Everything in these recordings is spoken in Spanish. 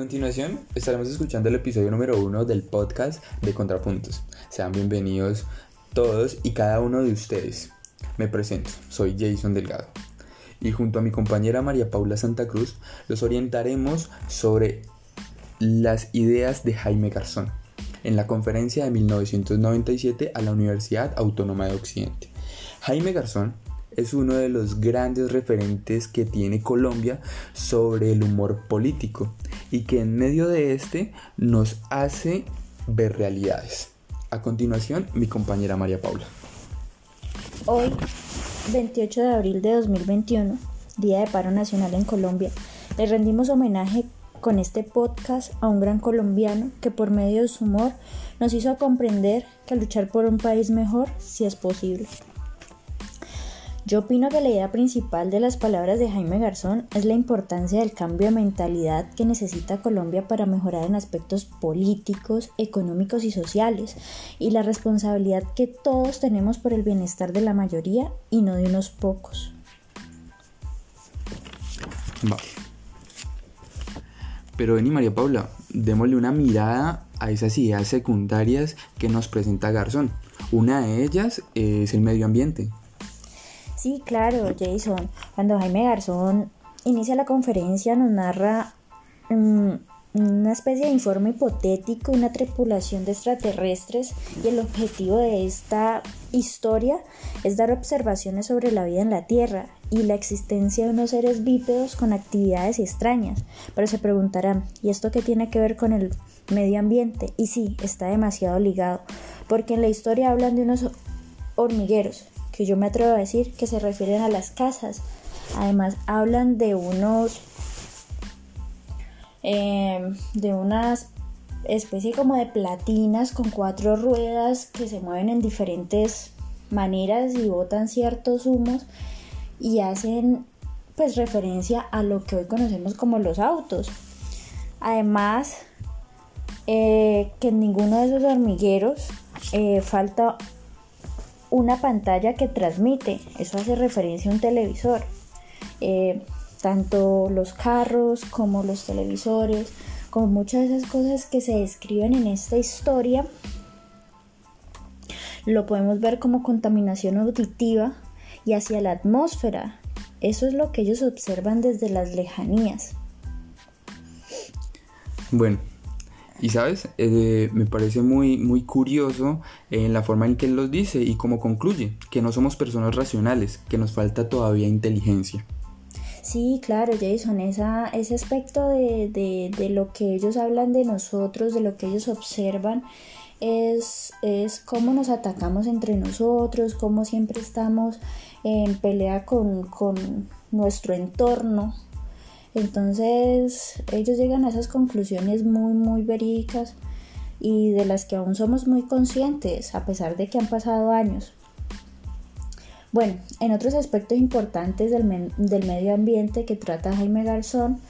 continuación estaremos escuchando el episodio número uno del podcast de Contrapuntos. Sean bienvenidos todos y cada uno de ustedes. Me presento, soy Jason Delgado y junto a mi compañera María Paula Santa Cruz los orientaremos sobre las ideas de Jaime Garzón en la conferencia de 1997 a la Universidad Autónoma de Occidente. Jaime Garzón es uno de los grandes referentes que tiene Colombia sobre el humor político y que en medio de este nos hace ver realidades. A continuación, mi compañera María Paula. Hoy, 28 de abril de 2021, Día de Paro Nacional en Colombia, le rendimos homenaje con este podcast a un gran colombiano que por medio de su humor nos hizo comprender que luchar por un país mejor sí es posible. Yo opino que la idea principal de las palabras de Jaime Garzón es la importancia del cambio de mentalidad que necesita Colombia para mejorar en aspectos políticos, económicos y sociales, y la responsabilidad que todos tenemos por el bienestar de la mayoría y no de unos pocos. Pero vení María Paula, démosle una mirada a esas ideas secundarias que nos presenta Garzón. Una de ellas es el medio ambiente. Sí, claro, Jason. Cuando Jaime Garzón inicia la conferencia nos narra mm, una especie de informe hipotético, una tripulación de extraterrestres y el objetivo de esta historia es dar observaciones sobre la vida en la Tierra y la existencia de unos seres bípedos con actividades extrañas. Pero se preguntarán, ¿y esto qué tiene que ver con el medio ambiente? Y sí, está demasiado ligado, porque en la historia hablan de unos hormigueros, que yo me atrevo a decir que se refieren a las casas. Además hablan de unos em, de unas especie como de platinas con cuatro ruedas que se mueven en diferentes maneras y botan ciertos humos y hacen pues referencia a lo que hoy conocemos como los autos. Además, eh, que en ninguno de esos hormigueros eh, falta una pantalla que transmite, eso hace referencia a un televisor. Eh, tanto los carros como los televisores, como muchas de esas cosas que se describen en esta historia, lo podemos ver como contaminación auditiva y hacia la atmósfera. Eso es lo que ellos observan desde las lejanías. Bueno, y sabes, eh, me parece muy, muy curioso en la forma en que él los dice y cómo concluye, que no somos personas racionales, que nos falta todavía inteligencia. Sí, claro, Jason, esa, ese aspecto de, de, lo que ellos hablan de nosotros, de lo que ellos observan, es, es cómo nos atacamos entre nosotros, cómo siempre estamos en pelea con, con nuestro entorno, entonces ellos llegan a esas conclusiones muy, muy verídicas y de las que aún somos muy conscientes a pesar de que han pasado años. Bueno, en otros aspectos importantes del, medio ambiente que trata Jaime Garzón,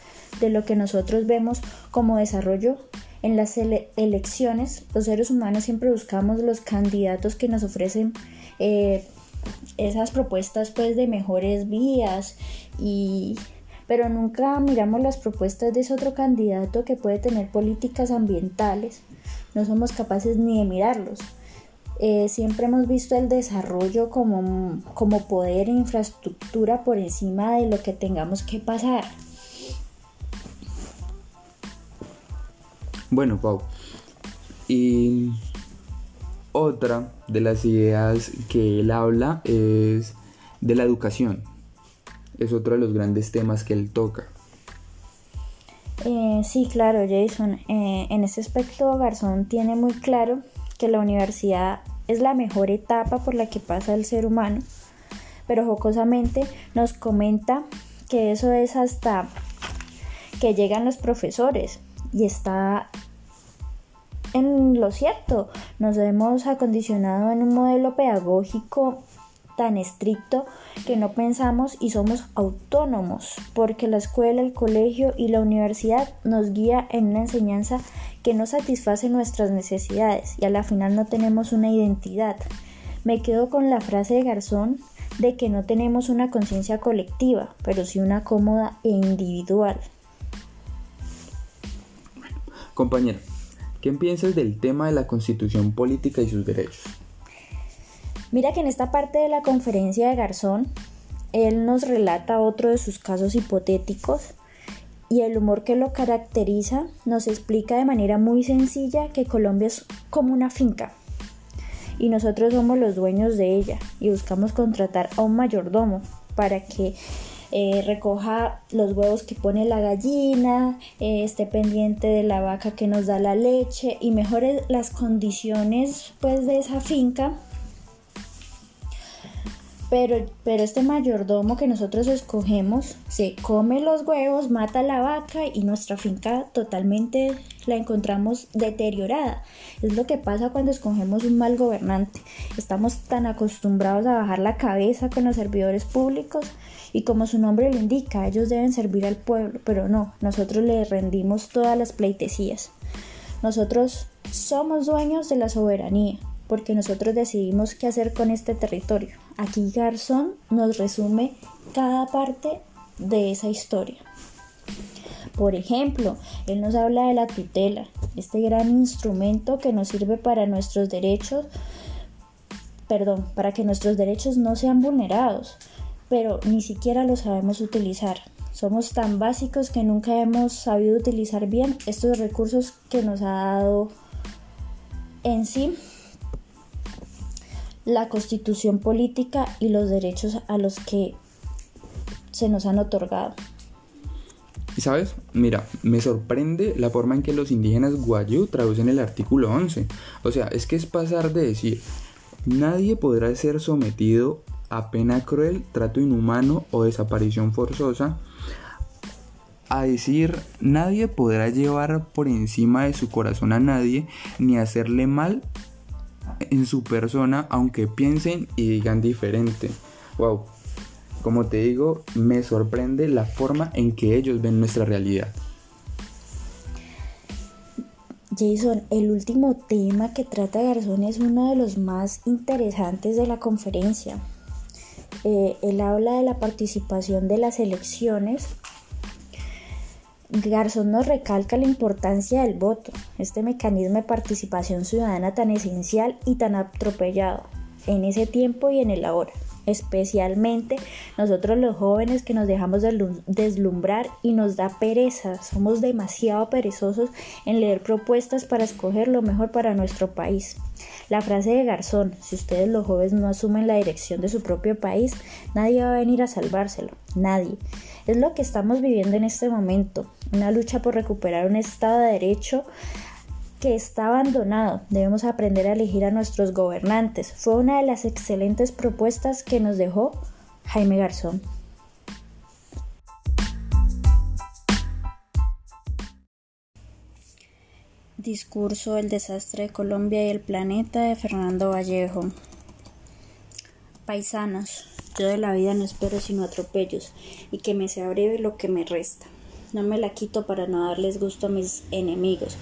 de lo que nosotros vemos como desarrollo en las elecciones, los seres humanos siempre buscamos los candidatos que nos ofrecen eh, esas propuestas pues de mejores vías y pero nunca miramos las propuestas de ese otro candidato que puede tener políticas ambientales. No somos capaces ni de mirarlos. Eh, siempre hemos visto el desarrollo como, como poder e infraestructura por encima de lo que tengamos que pasar. Bueno, Pau. Y otra de las ideas que él habla es de la educación es otro de los grandes temas que él toca. Eh, sí, claro, Jason. Eh, en ese aspecto, Garzón tiene muy claro que la universidad es la mejor etapa por la que pasa el ser humano, pero jocosamente nos comenta que eso es hasta que llegan los profesores y está en lo cierto. Nos hemos acondicionado en un modelo pedagógico tan estricto que no pensamos y somos autónomos, porque la escuela, el colegio y la universidad nos guía en una enseñanza que no satisface nuestras necesidades y a la final no tenemos una identidad. Me quedo con la frase de Garzón de que no tenemos una conciencia colectiva, pero sí una cómoda e individual. Compañero, ¿qué piensas del tema de la constitución política y sus derechos? Mira que en esta parte de la conferencia de Garzón, él nos relata otro de sus casos hipotéticos y el humor que lo caracteriza nos explica de manera muy sencilla que Colombia es como una finca y nosotros somos los dueños de ella y buscamos contratar a un mayordomo para que eh, recoja los huevos que pone la gallina, eh, esté pendiente de la vaca que nos da la leche y mejore las condiciones pues de esa finca pero, este mayordomo que nosotros escogemos se come los huevos, mata la vaca y nuestra finca totalmente la encontramos deteriorada. Es lo que pasa cuando escogemos un mal gobernante. Estamos tan acostumbrados a bajar la cabeza con los servidores públicos y como su nombre lo indica, ellos deben servir al pueblo, pero no, nosotros le rendimos todas las pleitesías. Nosotros somos dueños de la soberanía porque nosotros decidimos qué hacer con este territorio. Aquí Garzón nos resume cada parte de esa historia. Por ejemplo, él nos habla de la tutela, este gran instrumento que nos sirve para nuestros derechos, perdón, para que nuestros derechos no sean vulnerados, pero ni siquiera lo sabemos utilizar. Somos tan básicos que nunca hemos sabido utilizar bien estos recursos que nos ha dado en sí la constitución política y los derechos a los que se nos han otorgado. Y sabes, mira, me sorprende la forma en que los indígenas guayú traducen el artículo 11. O sea, es que es pasar de decir, nadie podrá ser sometido a pena cruel, trato inhumano o desaparición forzosa, a decir, nadie podrá llevar por encima de su corazón a nadie, ni hacerle mal en su persona aunque piensen y digan diferente. Wow, como te digo, me sorprende la forma en que ellos ven nuestra realidad. Jason, el último tema que trata Garzón es uno de los más interesantes de la conferencia. Eh, él habla de la participación de las elecciones Garzón nos recalca la importancia del voto, este mecanismo de participación ciudadana tan esencial y tan atropellado en ese tiempo y en el ahora, especialmente nosotros los jóvenes que nos dejamos deslumbrar y nos da pereza, somos demasiado perezosos en leer propuestas para escoger lo mejor para nuestro país. La frase de Garzón, si ustedes los jóvenes no asumen la dirección de su propio país, nadie va a venir a salvárselo, nadie. Es lo que estamos viviendo en este momento, una lucha por recuperar un Estado de Derecho que está abandonado. Debemos aprender a elegir a nuestros gobernantes. Fue una de las excelentes propuestas que nos dejó Jaime Garzón. Discurso El desastre de Colombia y el planeta de Fernando Vallejo. Paisanos, yo de la vida no espero sino atropellos y que me sea breve lo que me resta. No me la quito para no darles gusto a mis enemigos,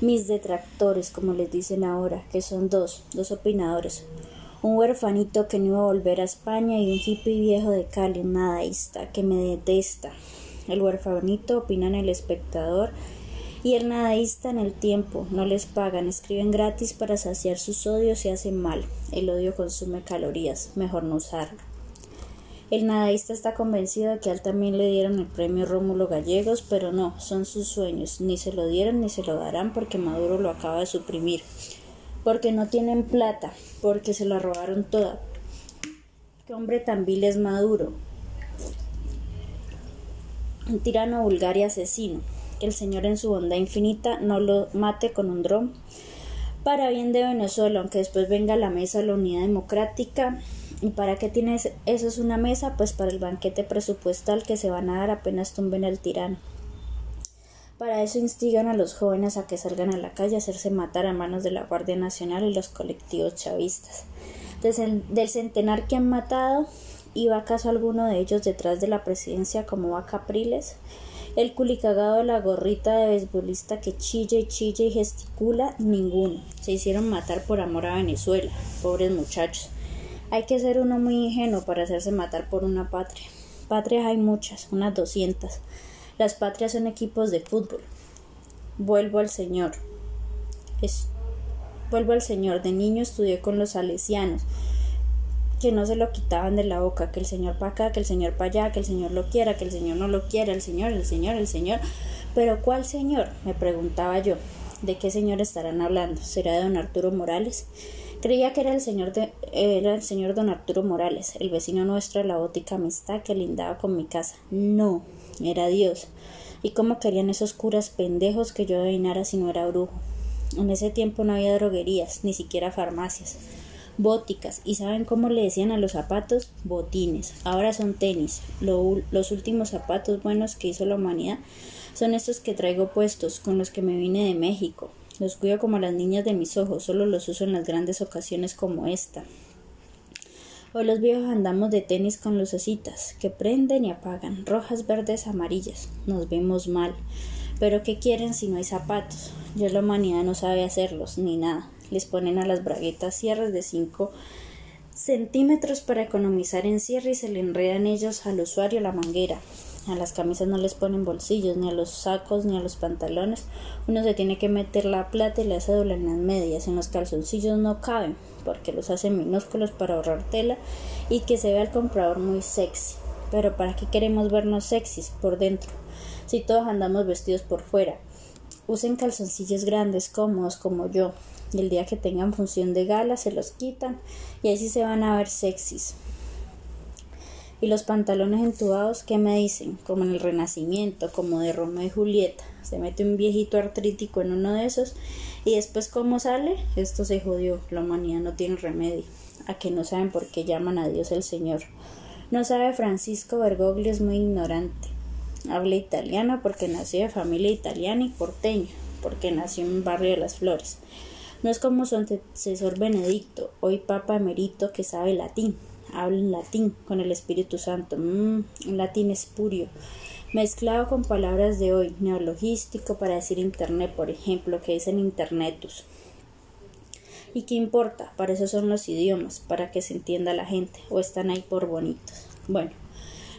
mis detractores, como les dicen ahora, que son dos, dos opinadores. Un huerfanito que no iba a volver a España y un hippie viejo de Cali, un nadaísta, que me detesta. El huerfanito opina en el espectador y el nadaísta en el tiempo. No les pagan, escriben gratis para saciar sus odios y hacen mal. El odio consume calorías, mejor no usarlo. El nadaísta está convencido de que a él también le dieron el premio Rómulo Gallegos, pero no, son sus sueños, ni se lo dieron ni se lo darán porque Maduro lo acaba de suprimir, porque no tienen plata, porque se la robaron toda. ¿Qué hombre tan vil es Maduro? Un tirano vulgar y asesino, el Señor en su bondad infinita no lo mate con un dron para bien de Venezuela, aunque después venga a la mesa la unidad democrática ¿Y para qué tienes eso es una mesa? Pues para el banquete presupuestal que se van a dar apenas tumben al tirano. Para eso instigan a los jóvenes a que salgan a la calle a hacerse matar a manos de la Guardia Nacional y los colectivos chavistas. del centenar que han matado, ¿iba acaso alguno de ellos detrás de la presidencia como va Capriles? El culicagado de la gorrita de beisbolista que chilla y chilla y gesticula, ninguno. Se hicieron matar por amor a Venezuela, pobres muchachos. Hay que ser uno muy ingenuo para hacerse matar por una patria. Patrias hay muchas, unas 200. Las patrias son equipos de fútbol. vuelvo al Señor. vuelvo al Señor. De niño estudié con los salesianos, que no se lo quitaban de la boca, que el Señor para acá, que el Señor para allá, que el Señor lo quiera, que el Señor no lo quiera, el Señor, el Señor, el Señor. Pero ¿cuál Señor? me preguntaba yo. ¿De qué Señor estarán hablando? ¿Será de don Arturo Morales? Creía que era el señor de, era el señor don Arturo Morales, el vecino nuestro de la bótica amistad que lindaba con mi casa. No, era Dios. ¿Y cómo querían esos curas pendejos que yo adivinara si no era brujo? En ese tiempo no había droguerías, ni siquiera farmacias, bóticas, y ¿saben cómo le decían a los zapatos? Botines. Ahora son tenis. los últimos zapatos buenos que hizo la humanidad son estos que traigo puestos, con los que me vine de México. Los cuido como las niñas de mis ojos, solo los uso en las grandes ocasiones como esta. Hoy los viejos andamos de tenis con lucecitas, que prenden y apagan, rojas, verdes, amarillas. Nos vemos mal. Pero ¿qué quieren si no hay zapatos? Ya la humanidad no sabe hacerlos, ni nada. Les ponen a las braguetas cierres de 5 centímetros para economizar en cierre y se le enredan ellos al usuario la manguera. A las camisas no les ponen bolsillos, ni a los sacos, ni a los pantalones. Uno se tiene que meter la plata y la cédula en las medias. En los calzoncillos no caben, porque los hacen minúsculos para ahorrar tela y que se vea el comprador muy sexy. Pero ¿para qué queremos vernos sexys por dentro? Si todos andamos vestidos por fuera. Usen calzoncillos grandes, cómodos, como yo. Y el día que tengan función de gala se los quitan y así se van a ver sexys. Y los pantalones entubados, ¿qué me dicen? Como en el Renacimiento, como de Romeo y Julieta. Se mete un viejito artrítico en uno de esos y después ¿cómo sale? Esto se jodió, la humanidad no tiene remedio. A que no saben por qué llaman a Dios el Señor. No sabe Francisco Bergoglio, es muy ignorante. Habla italiano porque nació de familia italiana y porteña, porque nació en un barrio de las flores. No es como su antecesor Benedicto, hoy Papa Emerito, que sabe latín habla en latín con el Espíritu Santo, mm, un latín espurio, mezclado con palabras de hoy, neologístico para decir Internet, por ejemplo, que dicen Internetus. ¿Y qué importa? Para eso son los idiomas, para que se entienda la gente, o están ahí por bonitos. Bueno,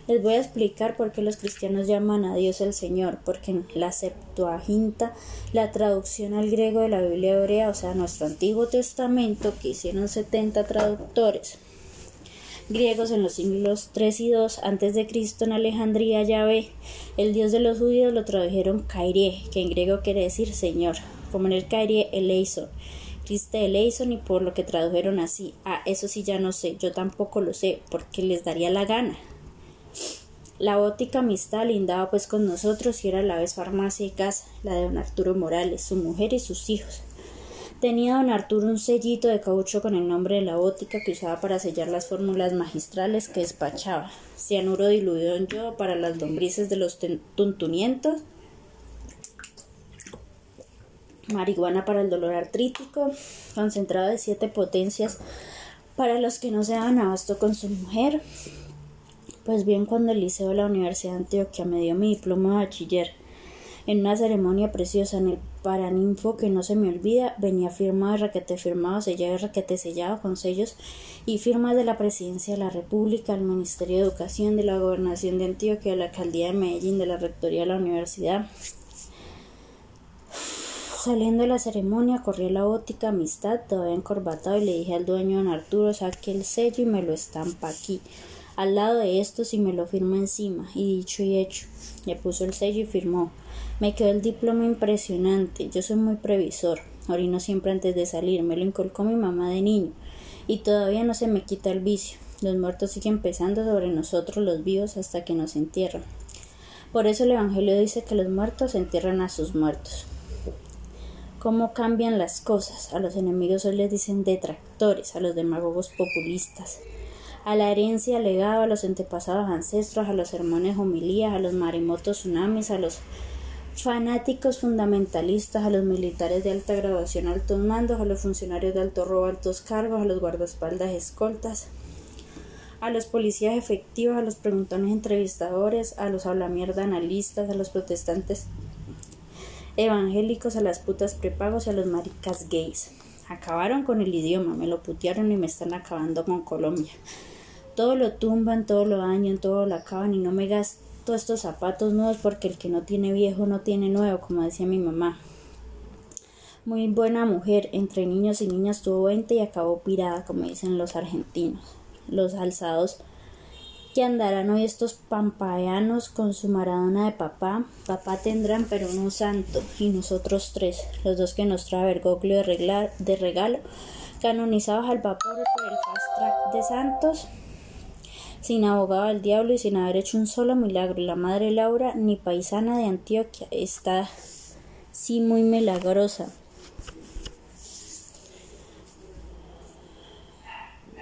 les voy a explicar por qué los cristianos llaman a Dios el Señor, porque en la Septuaginta, la traducción al griego de la Biblia hebrea, o sea, nuestro Antiguo Testamento, que hicieron 70 traductores, griegos en los siglos 3 y 2 antes de Cristo en Alejandría, Yahvé, el dios de los judíos lo tradujeron Kairie, que en griego quiere decir Señor, como en el Kairie Eleison, Criste Eleison y por lo que tradujeron así. Ah, eso sí ya no sé, yo tampoco lo sé, porque les daría la gana. La ótica amistad lindaba pues con nosotros y era a la vez farmacia y casa, la de don Arturo Morales, su mujer y sus hijos. Tenía don Arturo un sellito de caucho con el nombre de la ótica que usaba para sellar las fórmulas magistrales que despachaba. Cianuro diluido en yodo para las lombrices de los tuntunientos. Marihuana para el dolor artrítico. Concentrado de siete potencias para los que no se daban abasto con su mujer. Pues bien, cuando el liceo de la Universidad de Antioquia me dio mi diploma de bachiller en una ceremonia preciosa en el Paraninfo que no se me olvida, venía firmado, raquete firmado, sellado y raquete sellado con sellos y firmas de la Presidencia de la República, del Ministerio de Educación, de la Gobernación de Antioquia, de la Alcaldía de Medellín, de la Rectoría de la Universidad. Saliendo de la ceremonia, corrí la óptica Amistad, todavía encorbatado, y le dije al dueño don Arturo, saque el sello y me lo estampa aquí, al lado de esto, si me lo firma encima. Y dicho y hecho, le puso el sello y firmó. Me quedó el diploma impresionante. Yo soy muy previsor. Orino siempre antes de salir. Me lo inculcó mi mamá de niño. Y todavía no se me quita el vicio. Los muertos siguen pesando sobre nosotros los vivos hasta que nos entierran. Por eso el Evangelio dice que los muertos entierran a sus muertos. ¿Cómo cambian las cosas? A los enemigos hoy les dicen detractores, a los demagogos populistas, a la herencia legada a los antepasados ancestros, a los sermones homilías, a los maremotos tsunamis, a los fanáticos fundamentalistas, a los militares de alta graduación, altos mandos, a los funcionarios de alto robo, altos cargos, a los guardaespaldas escoltas, a los policías efectivos, a los preguntones entrevistadores, a los hablamierda analistas, a los protestantes evangélicos, a las putas prepagos y a los maricas gays. Acabaron con el idioma, me lo putearon y me están acabando con Colombia. Todo lo tumban, todo lo dañan, todo lo acaban y no me gastan todos estos zapatos nuevos porque el que no tiene viejo no tiene nuevo, como decía mi mamá. Muy buena mujer, entre niños y niñas tuvo 20 y acabó pirada, como dicen los argentinos. Los alzados que andarán hoy estos pampayanos con su maradona de papá. Papá tendrán, pero no santo, y nosotros tres, los dos que nos trae Bergoglio de regalo, canonizados al vapor por el fast track de santos, sin abogado al diablo y sin haber hecho un solo milagro. La madre Laura, ni paisana de Antioquia, está sí muy milagrosa.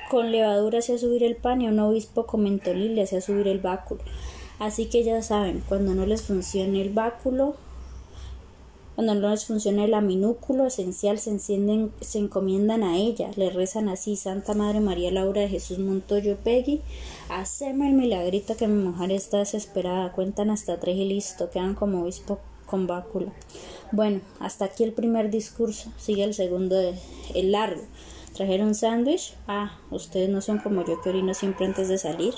Con levadura hacía subir el pan y un obispo con mentolín le hacía subir el báculo. Así que ya saben, cuando no les funcione el báculo, cuando no les funcione el minúsculo esencial, se encienden, se encomiendan a ella, le rezan así, Santa Madre María Laura de Jesús Montoyo Peggy, haceme el milagrito que mi mujer está desesperada, cuentan hasta tres y listo, quedan como obispo con báculo. Bueno, hasta aquí el primer discurso, sigue el segundo, el largo. ¿Trajeron sándwich? Ah, ustedes no son como yo que orino siempre antes de salir.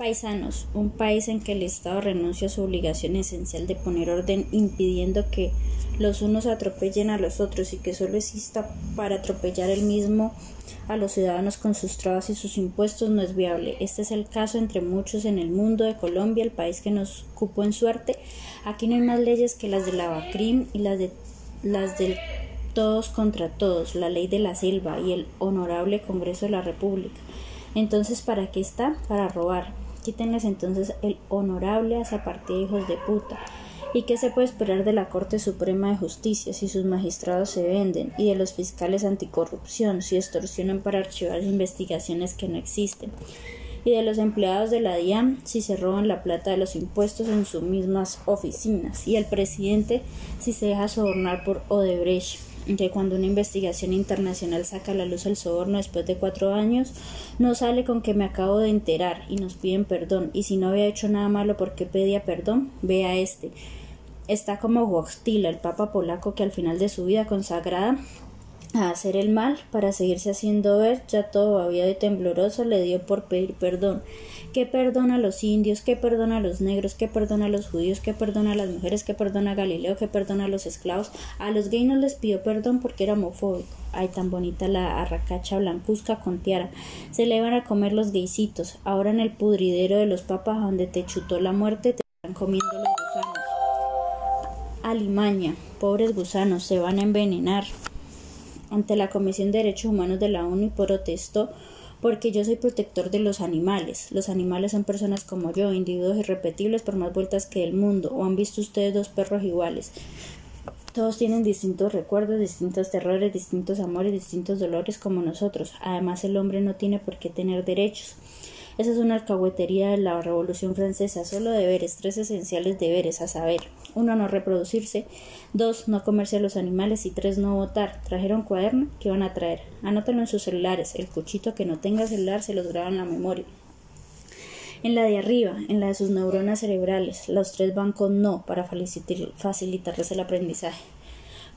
Paisanos, un país en que el Estado renuncia a su obligación esencial de poner orden impidiendo que los unos atropellen a los otros y que solo exista para atropellar el mismo a los ciudadanos con sus trabas y sus impuestos no es viable. Este es el caso entre muchos en el mundo de Colombia, el país que nos cupo en suerte. Aquí no hay más leyes que las de la BACRIM y las de las del todos contra todos, la ley de la selva y el honorable Congreso de la República. Entonces, ¿para qué está? Para robar. Quítenles entonces el honorable a esa partida de hijos de puta. ¿Y qué se puede esperar de la Corte Suprema de Justicia si sus magistrados se venden y de los fiscales anticorrupción si extorsionan para archivar investigaciones que no existen? y de los empleados de la DIAN si se roban la plata de los impuestos en sus mismas oficinas y el presidente si se deja sobornar por Odebrecht que cuando una investigación internacional saca a la luz el soborno después de cuatro años, no sale con que me acabo de enterar y nos piden perdón. Y si no había hecho nada malo, porque pedía perdón? Vea este. Está como Wojtyla, el papa polaco que al final de su vida consagrada a hacer el mal para seguirse haciendo ver, ya todo había de tembloroso, le dio por pedir perdón que perdona a los indios, que perdona a los negros, que perdona a los judíos, que perdona a las mujeres, que perdona a Galileo, que perdona a los esclavos. A los gays no les pidió perdón porque era homofóbico. Ay, tan bonita la arracacha blancuzca con tiara. Se le van a comer los gaycitos. Ahora en el pudridero de los papas donde te chutó la muerte te están comiendo los gusanos. Alimaña, pobres gusanos, se van a envenenar. Ante la Comisión de Derechos Humanos de la ONU protestó porque yo soy protector de los animales. Los animales son personas como yo, individuos irrepetibles por más vueltas que el mundo. ¿O han visto ustedes dos perros iguales? Todos tienen distintos recuerdos, distintos terrores, distintos amores, distintos dolores como nosotros. Además, el hombre no tiene por qué tener derechos. Esa es una alcahuetería de la Revolución Francesa, solo deberes, tres esenciales deberes, a saber, uno, no reproducirse, dos, no comerse a los animales y tres, no votar. ¿Trajeron cuaderno? ¿Qué van a traer? Anótenlo en sus celulares, el cuchito que no tenga celular se los graba en la memoria. En la de arriba, en la de sus neuronas cerebrales, los tres van con no para facilitarles el aprendizaje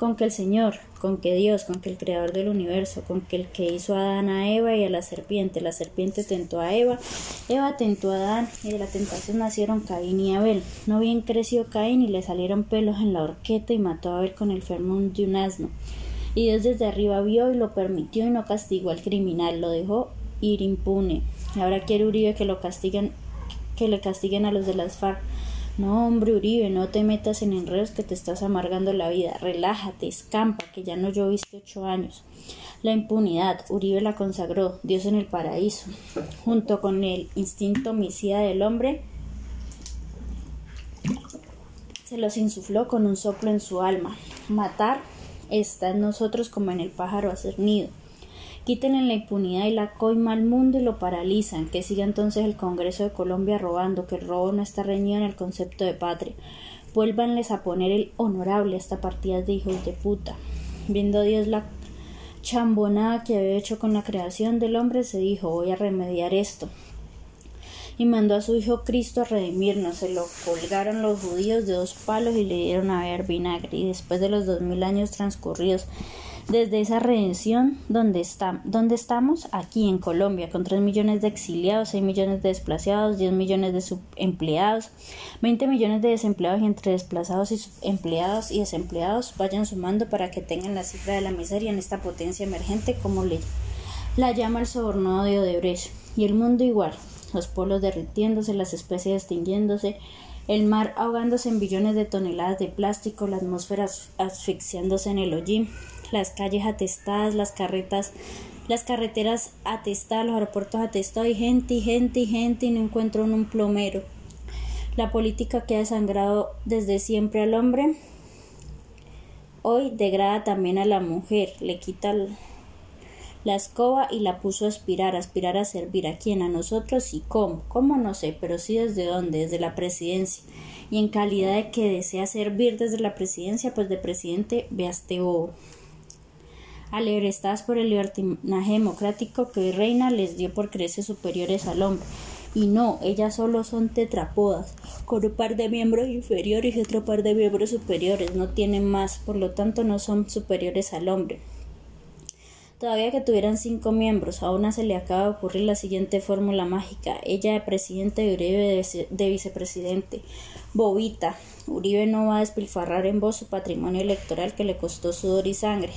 con que el Señor, con que Dios, con que el Creador del universo, con que el que hizo a Adán a Eva y a la serpiente, la serpiente tentó a Eva, Eva tentó a Adán y de la tentación nacieron Caín y Abel. No bien creció Caín y le salieron pelos en la horqueta y mató a Abel con el fermón de un asno. Y Dios desde arriba vio y lo permitió y no castigó al criminal, lo dejó ir impune. Ahora quiere Uribe que lo castiguen, que le castiguen a los de las FARC no, hombre, Uribe, no te metas en enredos que te estás amargando la vida. Relájate, escampa, que ya no lloviste ocho años. La impunidad, Uribe la consagró, Dios en el paraíso. Junto con el instinto homicida del hombre, se los insufló con un soplo en su alma. Matar está en nosotros como en el pájaro hacer nido. Quítenle la impunidad y la coima al mundo y lo paralizan. Que siga entonces el Congreso de Colombia robando, que el robo no está reñido en el concepto de patria. Vuélvanles a poner el honorable a esta partida de hijos de puta. Viendo Dios la chambonada que había hecho con la creación del hombre, se dijo voy a remediar esto. Y mandó a su hijo Cristo a redimirnos. Se lo colgaron los judíos de dos palos y le dieron a ver vinagre. Y después de los dos mil años transcurridos Desde esa redención, ¿dónde, está, ¿dónde estamos? Aquí en Colombia, con 3 millones de exiliados, 6 millones de desplazados, 10 millones de subempleados, 20 millones de desempleados y entre desplazados y empleados y desempleados vayan sumando para que tengan la cifra de la miseria en esta potencia emergente como le la llama el soborno de Odebrecht. Y el mundo igual, los polos derritiéndose, las especies extinguiéndose, el mar ahogándose en billones de toneladas de plástico, la atmósfera asfixiándose en el hollín, las calles atestadas, las carretas, las carreteras atestadas, los aeropuertos atestados y gente y gente y gente y no encuentro un plomero. La política que ha desangrado desde siempre al hombre, hoy degrada también a la mujer, le quita la escoba y la puso a aspirar, aspirar a servir a quién, a nosotros y cómo, cómo no sé, pero sí desde dónde, desde la presidencia. Y en calidad de que desea servir desde la presidencia, pues de presidente, veaste bobo. Alebrestadas por el libertinaje democrático que reina les dio por creces superiores al hombre. Y no, ellas solo son tetrapodas, con un par de miembros inferiores y otro par de miembros superiores, no tienen más, por lo tanto no son superiores al hombre. Todavía que tuvieran cinco miembros, a una se le acaba de ocurrir la siguiente fórmula mágica. Ella de presidente y Uribe de, vicepresidente. Bobita. Uribe no va a despilfarrar en voz su patrimonio electoral que le costó sudor y sangre.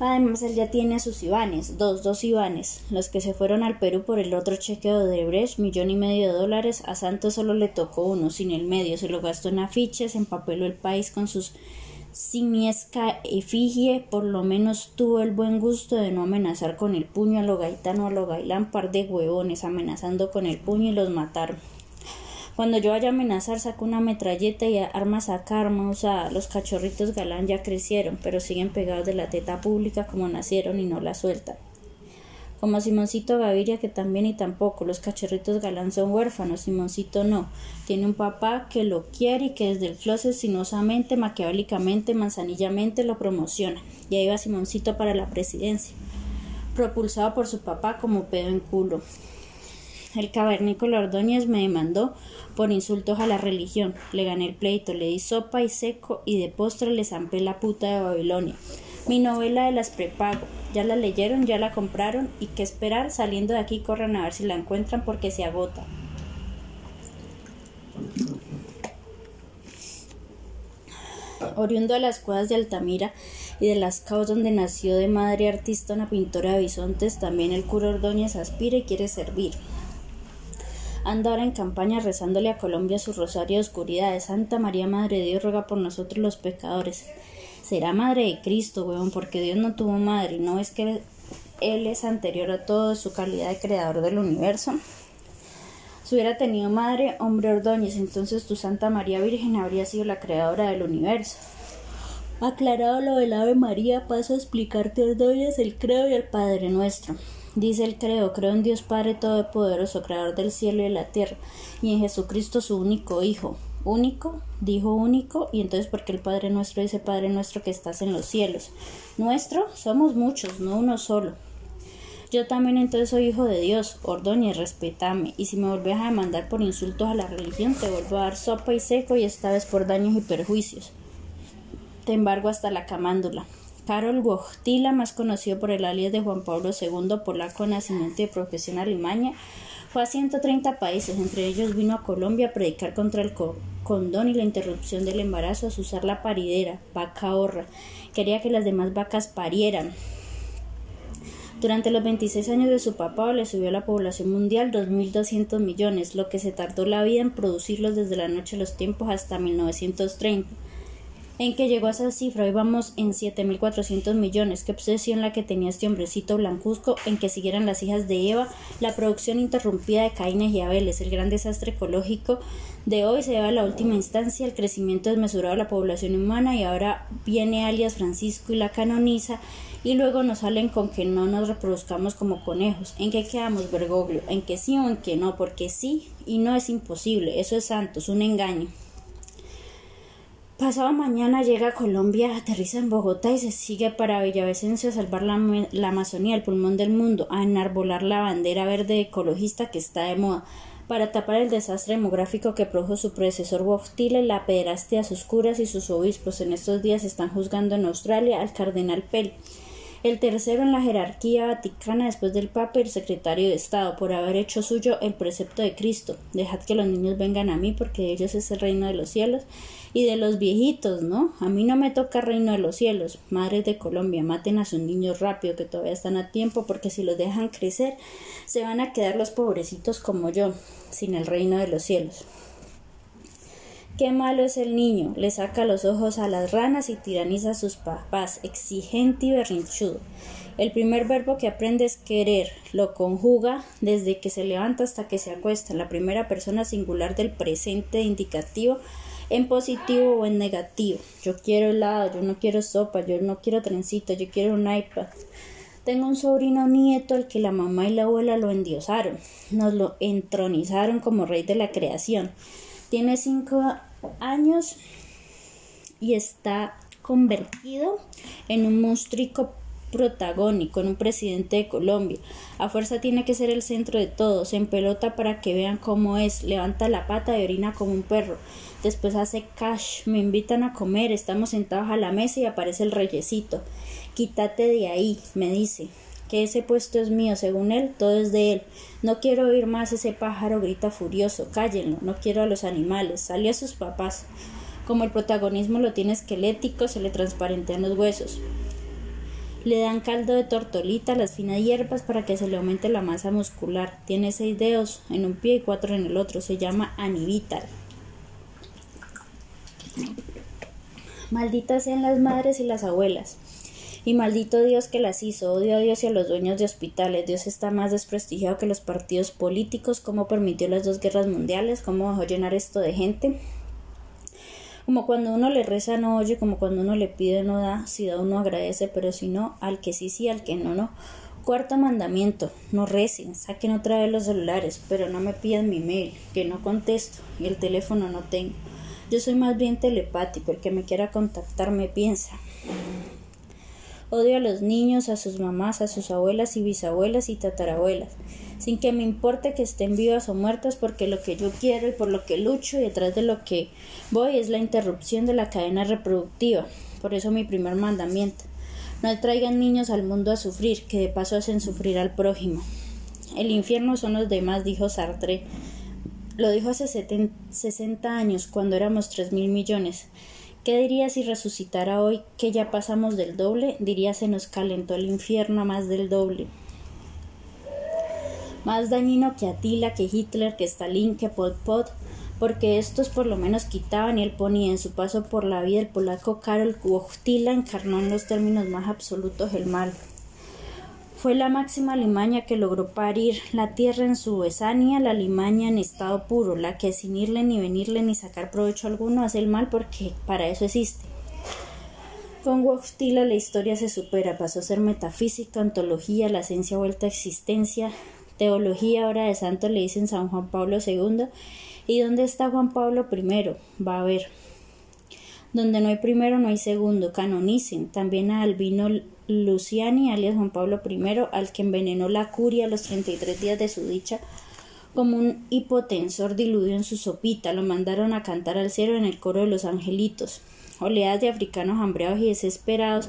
Además, él ya tiene a sus Ivanes, dos, dos Ivanes, los que se fueron al Perú por el otro chequeo de Brecht, millón y medio de dólares. A Santos solo le tocó uno, sin el medio, se lo gastó en afiches, empapeló el país con sus simiesca efigie por lo menos tuvo el buen gusto de no amenazar con el puño a lo gaitano a lo gailán par de huevones amenazando con el puño y los mataron. Cuando yo vaya a amenazar saco una metralleta y armas a karma, sea, los cachorritos galán ya crecieron, pero siguen pegados de la teta pública como nacieron y no la sueltan. Como Simoncito Gaviria que también y tampoco, los cachorritos galán son huérfanos, Simoncito no, tiene un papá que lo quiere y que desde el closet sinuosamente, maquiavélicamente, manzanillamente lo promociona, y ahí va Simoncito para la presidencia, propulsado por su papá como pedo en culo. El cavernícola Ordóñez me demandó por insultos a la religión. Le gané el pleito, le di sopa y seco y de postre le zampé la puta de Babilonia. Mi novela de las prepago. Ya la leyeron, ya la compraron y qué esperar. Saliendo de aquí corran a ver si la encuentran porque se agota. Oriundo de las cuevas de Altamira y de las caos donde nació de madre artista una pintora de bisontes, también el cura Ordóñez aspira y quiere servir. Anda ahora en campaña rezándole a Colombia su rosario de oscuridad. Santa María Madre de Dios ruega por nosotros los pecadores será madre de Cristo, weón, porque Dios no tuvo madre, no es que Él es anterior a todo su calidad de creador del universo. Si hubiera tenido madre, hombre Ordóñez, entonces tu Santa María Virgen habría sido la creadora del universo. Aclarado lo del Ave María, paso a explicarte Ordóñez el creo y el Padre Nuestro. Dice el creo, creo en Dios Padre Todopoderoso, Creador del cielo y de la tierra, y en Jesucristo su único Hijo, único, dijo único, y entonces porque el Padre nuestro dice Padre nuestro que estás en los cielos. Nuestro somos muchos, no uno solo. Yo también entonces soy hijo de Dios, Ordóñez, respetame, y si me volvías a demandar por insultos a la religión, te vuelvo a dar sopa y seco y esta vez por daños y perjuicios. Te embargo hasta la camándula. Karol Wojtyla, más conocido por el alias de Juan Pablo II, polaco nacimiento y profesión alimaña, fue a 130 países, entre ellos vino a Colombia a predicar contra el condón y la interrupción del embarazo, a usar la paridera, vaca ahorra. Quería que las demás vacas parieran. Durante los 26 años de su papá le subió la población mundial 2.200 millones, lo que se tardó la vida en producirlos desde la noche de los tiempos hasta 1930 en que llegó a esa cifra. Hoy vamos en 7.400 millones. Qué obsesión la que tenía este hombrecito blancuzco en que siguieran las hijas de Eva, la producción interrumpida de Caínes y Abeles, el gran desastre ecológico de hoy se lleva a la última instancia el crecimiento desmesurado de la población humana y ahora viene alias Francisco y la canoniza y luego nos salen con que no nos reproduzcamos como conejos. ¿En qué quedamos, Bergoglio? ¿En que sí o en que no? Porque sí y no es imposible. Eso es santo, es un engaño. Pasado mañana llega a Colombia, aterriza en Bogotá y se sigue para Villavicencio a salvar la, Amazonía, el pulmón del mundo, a enarbolar la bandera verde ecologista que está de moda. para tapar el desastre demográfico que produjo su predecesor Boftile, la pederastia de sus curas y sus obispos en estos días están juzgando en Australia al cardenal Pell, el tercero en la jerarquía vaticana después del Papa y el secretario de Estado, por haber hecho suyo el precepto de Cristo. Dejad que los niños vengan a mí, porque de ellos es el reino de los cielos. Y de los viejitos, ¿no? A mí no me toca reino de los cielos. Madres de Colombia, maten a sus niños rápido, que todavía están a tiempo, porque si los dejan crecer, se van a quedar los pobrecitos como yo, sin el reino de los cielos. Qué malo es el niño, le saca los ojos a las ranas y tiraniza a sus papás, exigente y berrinchudo. El primer verbo que aprende es querer, lo conjuga desde que se levanta hasta que se acuesta, la primera persona singular del presente indicativo en positivo o en negativo. Yo quiero helado, yo no quiero sopa, yo no quiero trencito, yo quiero un iPad. Tengo un sobrino nieto al que la mamá y la abuela lo endiosaron, nos lo entronizaron como rey de la creación. Tiene cinco años y está convertido en un monstruo protagónico, en un presidente de Colombia. A fuerza tiene que ser el centro de todo, se empelota para que vean cómo es, levanta la pata y orina como un perro. Después hace cash, me invitan a comer, estamos sentados a la mesa y aparece el reyesito. Quítate de ahí, me dice que ese puesto es mío, según él, todo es de él. No quiero oír más ese pájaro grita furioso, cállenlo, no quiero a los animales, salió a sus papás. Como el protagonismo lo tiene esquelético, se le transparentean los huesos. Le dan caldo de tortolita, las finas hierbas para que se le aumente la masa muscular. Tiene seis dedos en un pie y cuatro en el otro. Se llama Anivital. Malditas sean las madres y las abuelas. Y maldito Dios que las hizo. Odio a Dios y a los dueños de hospitales. Dios está más desprestigiado que los partidos políticos. ¿Cómo permitió las dos guerras mundiales? ¿Cómo dejó llenar esto de gente? Como cuando uno le reza no oye, como cuando uno le pide no da, si da uno agradece, pero si no, al que sí, sí, al que no, no. Cuarto mandamiento, no recen, saquen otra vez los celulares, pero no me pidan mi mail, que no contesto y el teléfono no tengo. Yo soy más bien telepático, el que me quiera contactar me piensa. Odio a los niños, a sus mamás, a sus abuelas y bisabuelas y tatarabuelas, sin que me importe que estén vivas o muertas, porque lo que yo quiero y por lo que lucho y detrás de lo que voy es la interrupción de la cadena reproductiva. Por eso mi primer mandamiento. No traigan niños al mundo a sufrir, que de paso hacen sufrir al prójimo. El infierno son los demás, dijo Sartre. Lo dijo hace 60 años, cuando éramos tres mil millones. ¿Qué diría si resucitara hoy que ya pasamos del doble? Diría se nos calentó el infierno a más del doble. Más dañino que Atila, que Hitler, que Stalin, que Pol Pot, porque estos por lo menos quitaban y él ponía en su paso por la vida el polaco Karol Wojtyla encarnó en los términos más absolutos el mal. Fue la máxima limaña que logró parir la tierra en su besania, la limaña en estado puro, la que sin irle ni venirle ni sacar provecho alguno hace el mal porque para eso existe. Con Wojtyla la historia se supera, pasó a ser metafísica, antología, la esencia vuelta a existencia, teología, hora de santo le dicen San Juan Pablo II. ¿Y dónde está Juan Pablo I? Va a ver. Donde no hay primero, no hay segundo. Canonicen. También a Albino Luciani, alias Juan Pablo I, al que envenenó la curia a los 33 días de su dicha como un hipotensor diluido en su sopita, lo mandaron a cantar al cielo en el coro de los angelitos. Oleadas de africanos hambreados y desesperados,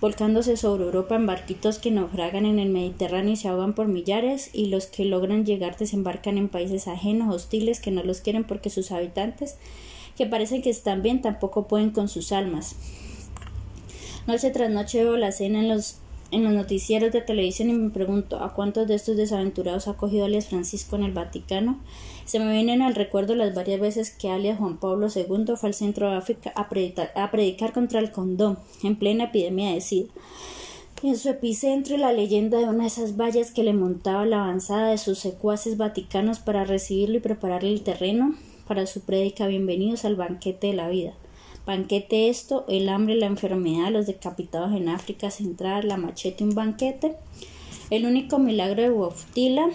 volcándose sobre Europa en barquitos que naufragan en el Mediterráneo y se ahogan por millares, y los que logran llegar desembarcan en países ajenos, hostiles, que no los quieren porque sus habitantes, que parecen que están bien, tampoco pueden con sus almas. Noche tras noche veo la cena en los, en los noticieros de televisión y me pregunto a cuántos de estos desaventurados ha cogido alias Francisco en el Vaticano. Se me vienen al recuerdo las varias veces que alias Juan Pablo II fue al centro de África a predicar, contra el condón en plena epidemia de SIDA. En su epicentro la leyenda de una de esas vallas que le montaba la avanzada de sus secuaces vaticanos para recibirlo y prepararle el terreno para su prédica Bienvenidos al banquete de la vida. Banquete esto, el hambre, la enfermedad, los decapitados en África Central, la machete, un banquete. El único milagro de Woftila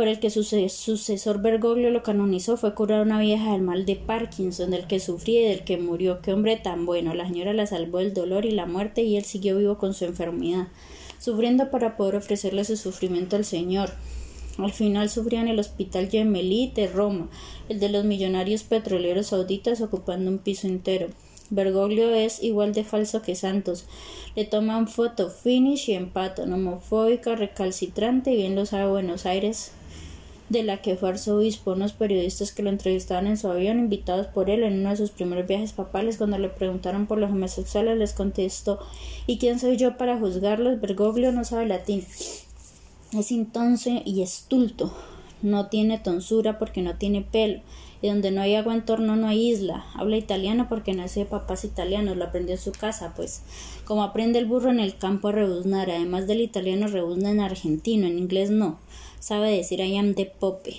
por el que su sucesor Bergoglio lo canonizó fue curar a una vieja del mal de Parkinson, del que sufría y del que murió. Qué hombre tan bueno. La señora la salvó del dolor y la muerte y él siguió vivo con su enfermedad, sufriendo para poder ofrecerle su sufrimiento al Señor. Al final sufría en el hospital Gemelli de Roma, el de los millonarios petroleros sauditas ocupando un piso entero. Bergoglio es igual de falso que Santos. Le toman foto, finish y empato, homofóbica, recalcitrante y bien lo sabe Buenos Aires, de la que fue arzobispo. Unos periodistas que lo entrevistaban en su avión, invitados por él en uno de sus primeros viajes papales, cuando le preguntaron por los homosexuales, les contestó ¿Y quién soy yo para juzgarlos? Bergoglio no sabe latín. Es entonces y estulto. No tiene tonsura porque no tiene pelo. Y donde no hay agua en torno no hay isla. Habla italiano porque nace de papás italianos. Lo aprendió en su casa, pues. Como aprende el burro en el campo a rebuznar. Además del italiano rebuzna en argentino. En inglés no. Sabe decir I am de pope.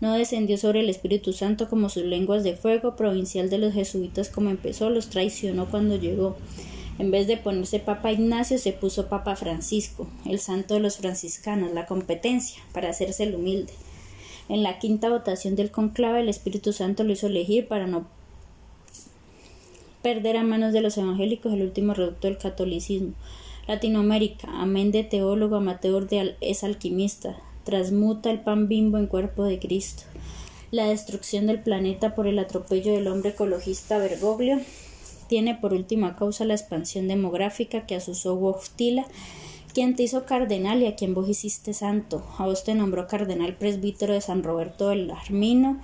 No descendió sobre el Espíritu Santo como sus lenguas de fuego. Provincial de los jesuitas como empezó. Los traicionó cuando llegó. En vez de ponerse Papa Ignacio, se puso Papa Francisco, el santo de los franciscanos, la competencia, para hacerse el humilde. En la quinta votación del conclave, el Espíritu Santo lo hizo elegir para no perder a manos de los evangélicos el último reducto del catolicismo. Latinoamérica, amén de teólogo, amateur de es alquimista, transmuta el pan bimbo en cuerpo de Cristo. La destrucción del planeta por el atropello del hombre ecologista Bergoglio tiene por última causa la expansión demográfica que a su hostila quien te hizo cardenal y a quien vos hiciste santo. A vos te nombró cardenal presbítero de San Roberto del Armino,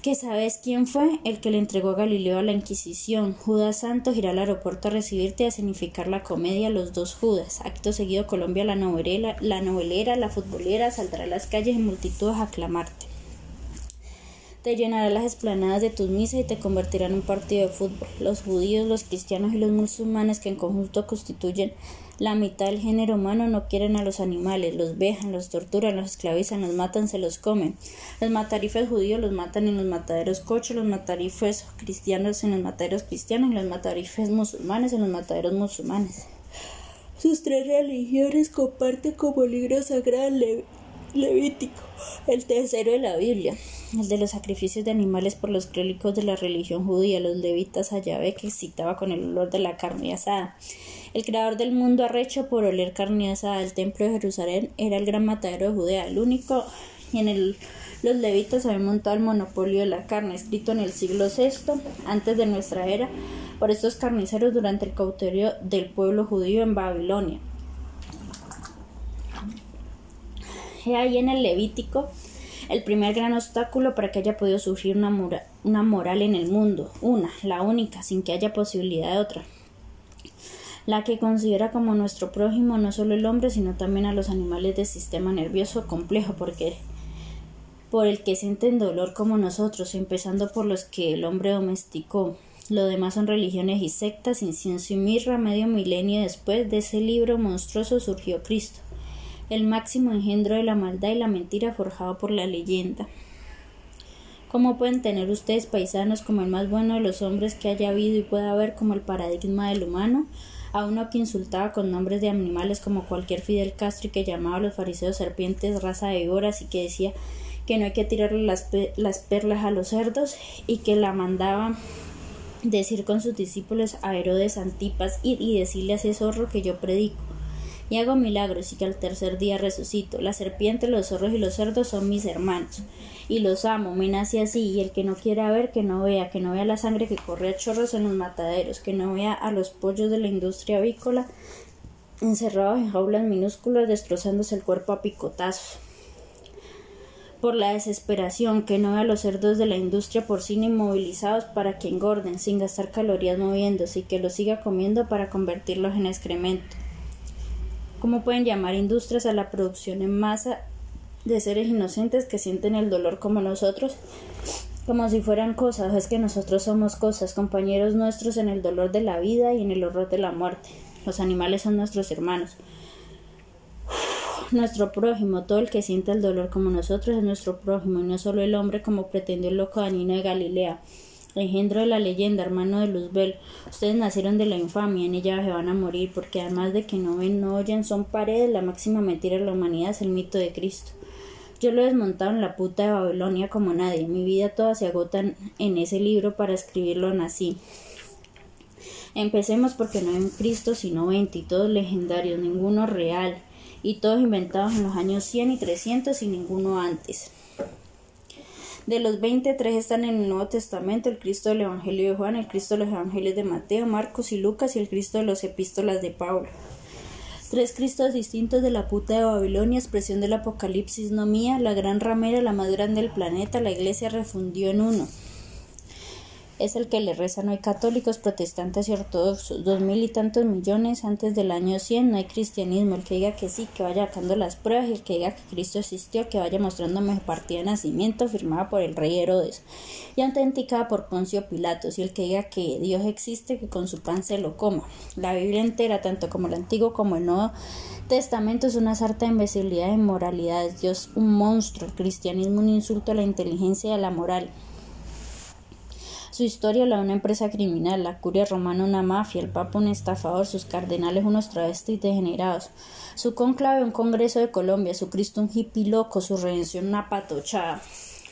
que sabes quién fue el que le entregó a Galileo a la Inquisición. Judas Santo irá al aeropuerto a recibirte y a significar la comedia Los dos Judas. Acto seguido Colombia la novelera, la novelera, la futbolera saldrá a las calles en multitudes a aclamarte te llenará las esplanadas de tus misas y te convertirá en un partido de fútbol. Los judíos, los cristianos y los musulmanes que en conjunto constituyen la mitad del género humano no quieren a los animales, los vejan, los torturan, los esclavizan, los matan, se los comen. Los matarifes judíos los matan en los mataderos coches, los matarifes cristianos en los mataderos cristianos y los matarifes musulmanes en los mataderos musulmanes. Sus tres religiones comparten como libro sagrado Levítico, el tercero de la Biblia el de los sacrificios de animales por los clérigos de la religión judía, los levitas a Yahvé que excitaba con el olor de la carne asada. El creador del mundo arrecho por oler carne asada. El templo de Jerusalén era el gran matadero de Judea, el único y en el los levitas habían montado el monopolio de la carne, escrito en el siglo VI antes de nuestra era por estos carniceros durante el cautiverio del pueblo judío en Babilonia. He ahí en el Levítico el primer gran obstáculo para que haya podido surgir una, una moral en el mundo, una, la única, sin que haya posibilidad de otra la que considera como nuestro prójimo no solo el hombre, sino también a los animales del sistema nervioso complejo, porque por el que sienten dolor como nosotros, empezando por los que el hombre domesticó. Lo demás son religiones y sectas, incienso y mirra. Medio milenio después de ese libro monstruoso surgió Cristo el máximo engendro de la maldad y la mentira forjado por la leyenda. ¿Cómo pueden tener ustedes paisanos como el más bueno de los hombres que haya habido y pueda haber como el paradigma del humano? A uno que insultaba con nombres de animales como cualquier Fidel Castro y que llamaba a los fariseos serpientes raza de horas y que decía que no hay que tirarle las, las perlas a los cerdos y que la mandaba decir con sus discípulos a Herodes Antipas y, y decirle a ese zorro que yo predico y hago milagros y que al tercer día resucito. La serpiente, los zorros y los cerdos son mis hermanos y los amo, me nace así y el que no quiera ver, que no vea, que no vea la sangre que corre a chorros en los mataderos, que no vea a los pollos de la industria avícola encerrados en jaulas minúsculas destrozándose el cuerpo a picotazos por la desesperación, que no vea a los cerdos de la industria porcina inmovilizados para que engorden sin gastar calorías moviéndose y que los siga comiendo para convertirlos en excremento ¿Cómo pueden llamar industrias a la producción en masa de seres inocentes que sienten el dolor como nosotros? Como si fueran cosas, es que nosotros somos cosas, compañeros nuestros en el dolor de la vida y en el horror de la muerte. Los animales son nuestros hermanos. Nuestro prójimo, todo el que siente el dolor como nosotros es nuestro prójimo, y no solo el hombre como pretendió el loco Danino de Galilea engendro de la leyenda, hermano de Luzbel. Ustedes nacieron de la infamia, en ella se van a morir, porque además de que no ven, no oyen, son paredes, la máxima mentira de la humanidad es el mito de Cristo. Yo lo he desmontado en la puta de Babilonia como nadie. Mi vida toda se agota en ese libro para escribirlo así. Empecemos porque no hay un Cristo sino veinte y todos legendarios, ninguno real y todos inventados en los años 100 y 300 y ninguno antes. De los 20, tres están en el Nuevo Testamento, el Cristo del Evangelio de Juan, el Cristo de los Evangelios de Mateo, Marcos y Lucas y el Cristo de los Epístolas de Pablo. Tres Cristos distintos de la puta de Babilonia, expresión del Apocalipsis no mía, la gran ramera, la más grande del planeta, la iglesia refundió en uno es el que le reza. No hay católicos, protestantes y ortodoxos. Dos mil y tantos millones antes del año 100 no hay cristianismo. El que diga que sí, que vaya sacando las pruebas y el que diga que Cristo existió, que vaya mostrándome partida de nacimiento firmada por el rey Herodes y autenticada por Poncio Pilatos. Y el que diga que Dios existe, que con su pan se lo coma. La Biblia entera, tanto como el Antiguo como el Nuevo Testamento, es una sarta de imbecilidad y moralidad. Dios un monstruo, el cristianismo un insulto a la inteligencia y a la moral. Su historia la de una empresa criminal, la curia romana una mafia, el papa un estafador, sus cardenales unos travestis degenerados, su conclave un congreso de Colombia, su Cristo un hippie loco, su redención una patochada,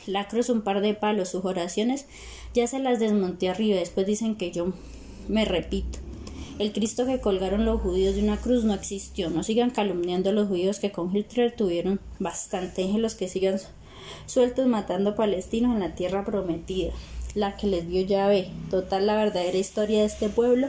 la cruz un par de palos, sus oraciones ya se las desmonté arriba, después dicen que yo me repito. El Cristo que colgaron los judíos de una cruz no existió. No sigan calumniando a los judíos que con Hitler tuvieron bastante. los que sigan sueltos matando palestinos en la tierra prometida la que les dio llave. Total, la verdadera historia de este pueblo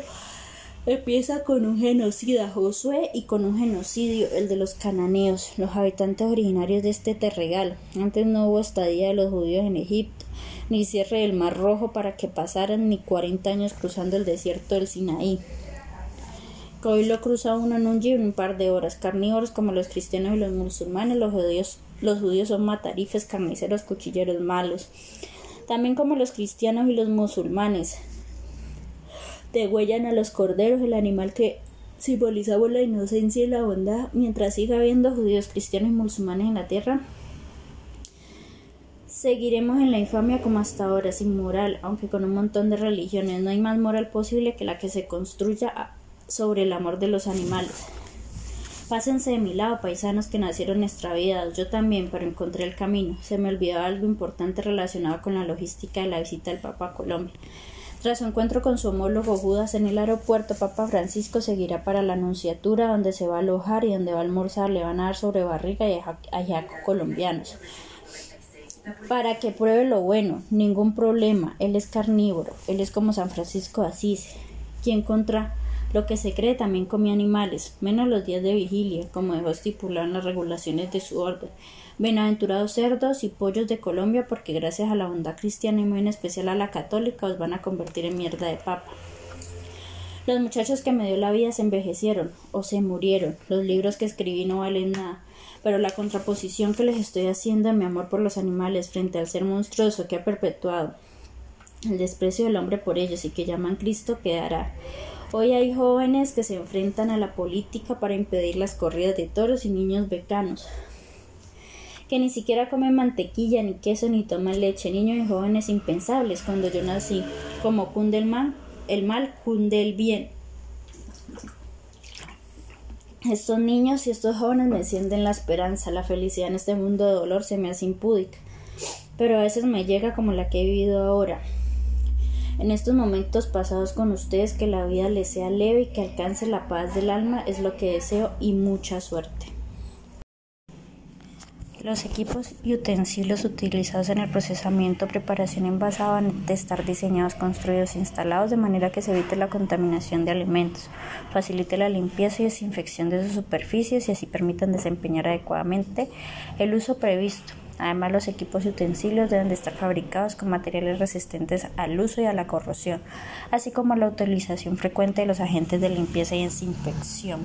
empieza con un genocida Josué y con un genocidio, el de los cananeos, los habitantes originarios de este terregal. Antes no hubo estadía de los judíos en Egipto, ni cierre del Mar Rojo para que pasaran, ni cuarenta años cruzando el desierto del Sinaí. hoy lo cruza uno en un en un par de horas. Carnívoros como los cristianos y los musulmanes, los judíos, los judíos son matarifes, carniceros, cuchilleros malos también como los cristianos y los musulmanes. Degüellan a los corderos, el animal que simbolizaba la inocencia y la bondad, mientras siga habiendo judíos, cristianos y musulmanes en la tierra. Seguiremos en la infamia como hasta ahora, sin moral, aunque con un montón de religiones. No hay más moral posible que la que se construya sobre el amor de los animales. Pásense de mi lado, paisanos que nacieron extraviados. Yo también, pero encontré el camino. Se me olvidó algo importante relacionado con la logística de la visita del Papa a Colombia. Tras su encuentro con su homólogo Judas en el aeropuerto, Papa Francisco seguirá para la Anunciatura, donde se va a alojar y donde va a almorzar. Le van a dar sobre barriga y ayaco colombianos. Para que pruebe lo bueno, ningún problema. Él es carnívoro. Él es como San Francisco de Asís, quien contra lo que se cree también comía animales, menos los días de vigilia, como dejó estipular en las regulaciones de su orden. Bienaventurados cerdos y pollos de Colombia, porque gracias a la bondad cristiana y muy en especial a la católica os van a convertir en mierda de papa. Los muchachos que me dio la vida se envejecieron o se murieron. Los libros que escribí no valen nada. Pero la contraposición que les estoy haciendo a mi amor por los animales frente al ser monstruoso que ha perpetuado el desprecio del hombre por ellos y que llaman Cristo quedará. Hoy hay jóvenes que se enfrentan a la política para impedir las corridas de toros y niños becanos, que ni siquiera comen mantequilla, ni queso, ni toman leche, niños y jóvenes impensables. Cuando yo nací, como cunde el mal, el mal cunde el bien. Estos niños y estos jóvenes me encienden la esperanza, la felicidad en este mundo de dolor se me hace impúdica, pero a veces me llega como la que he vivido ahora, en estos momentos pasados con ustedes, que la vida les sea leve y que alcance la paz del alma es lo que deseo y mucha suerte. Los equipos y utensilios utilizados en el procesamiento preparación envasado van estar diseñados, construidos e instalados de manera que se evite la contaminación de alimentos, facilite la limpieza y desinfección de sus superficies y así permitan desempeñar adecuadamente el uso previsto Además, los equipos y utensilios deben de estar fabricados con materiales resistentes al uso y a la corrosión, así como la utilización frecuente de los agentes de limpieza y desinfección.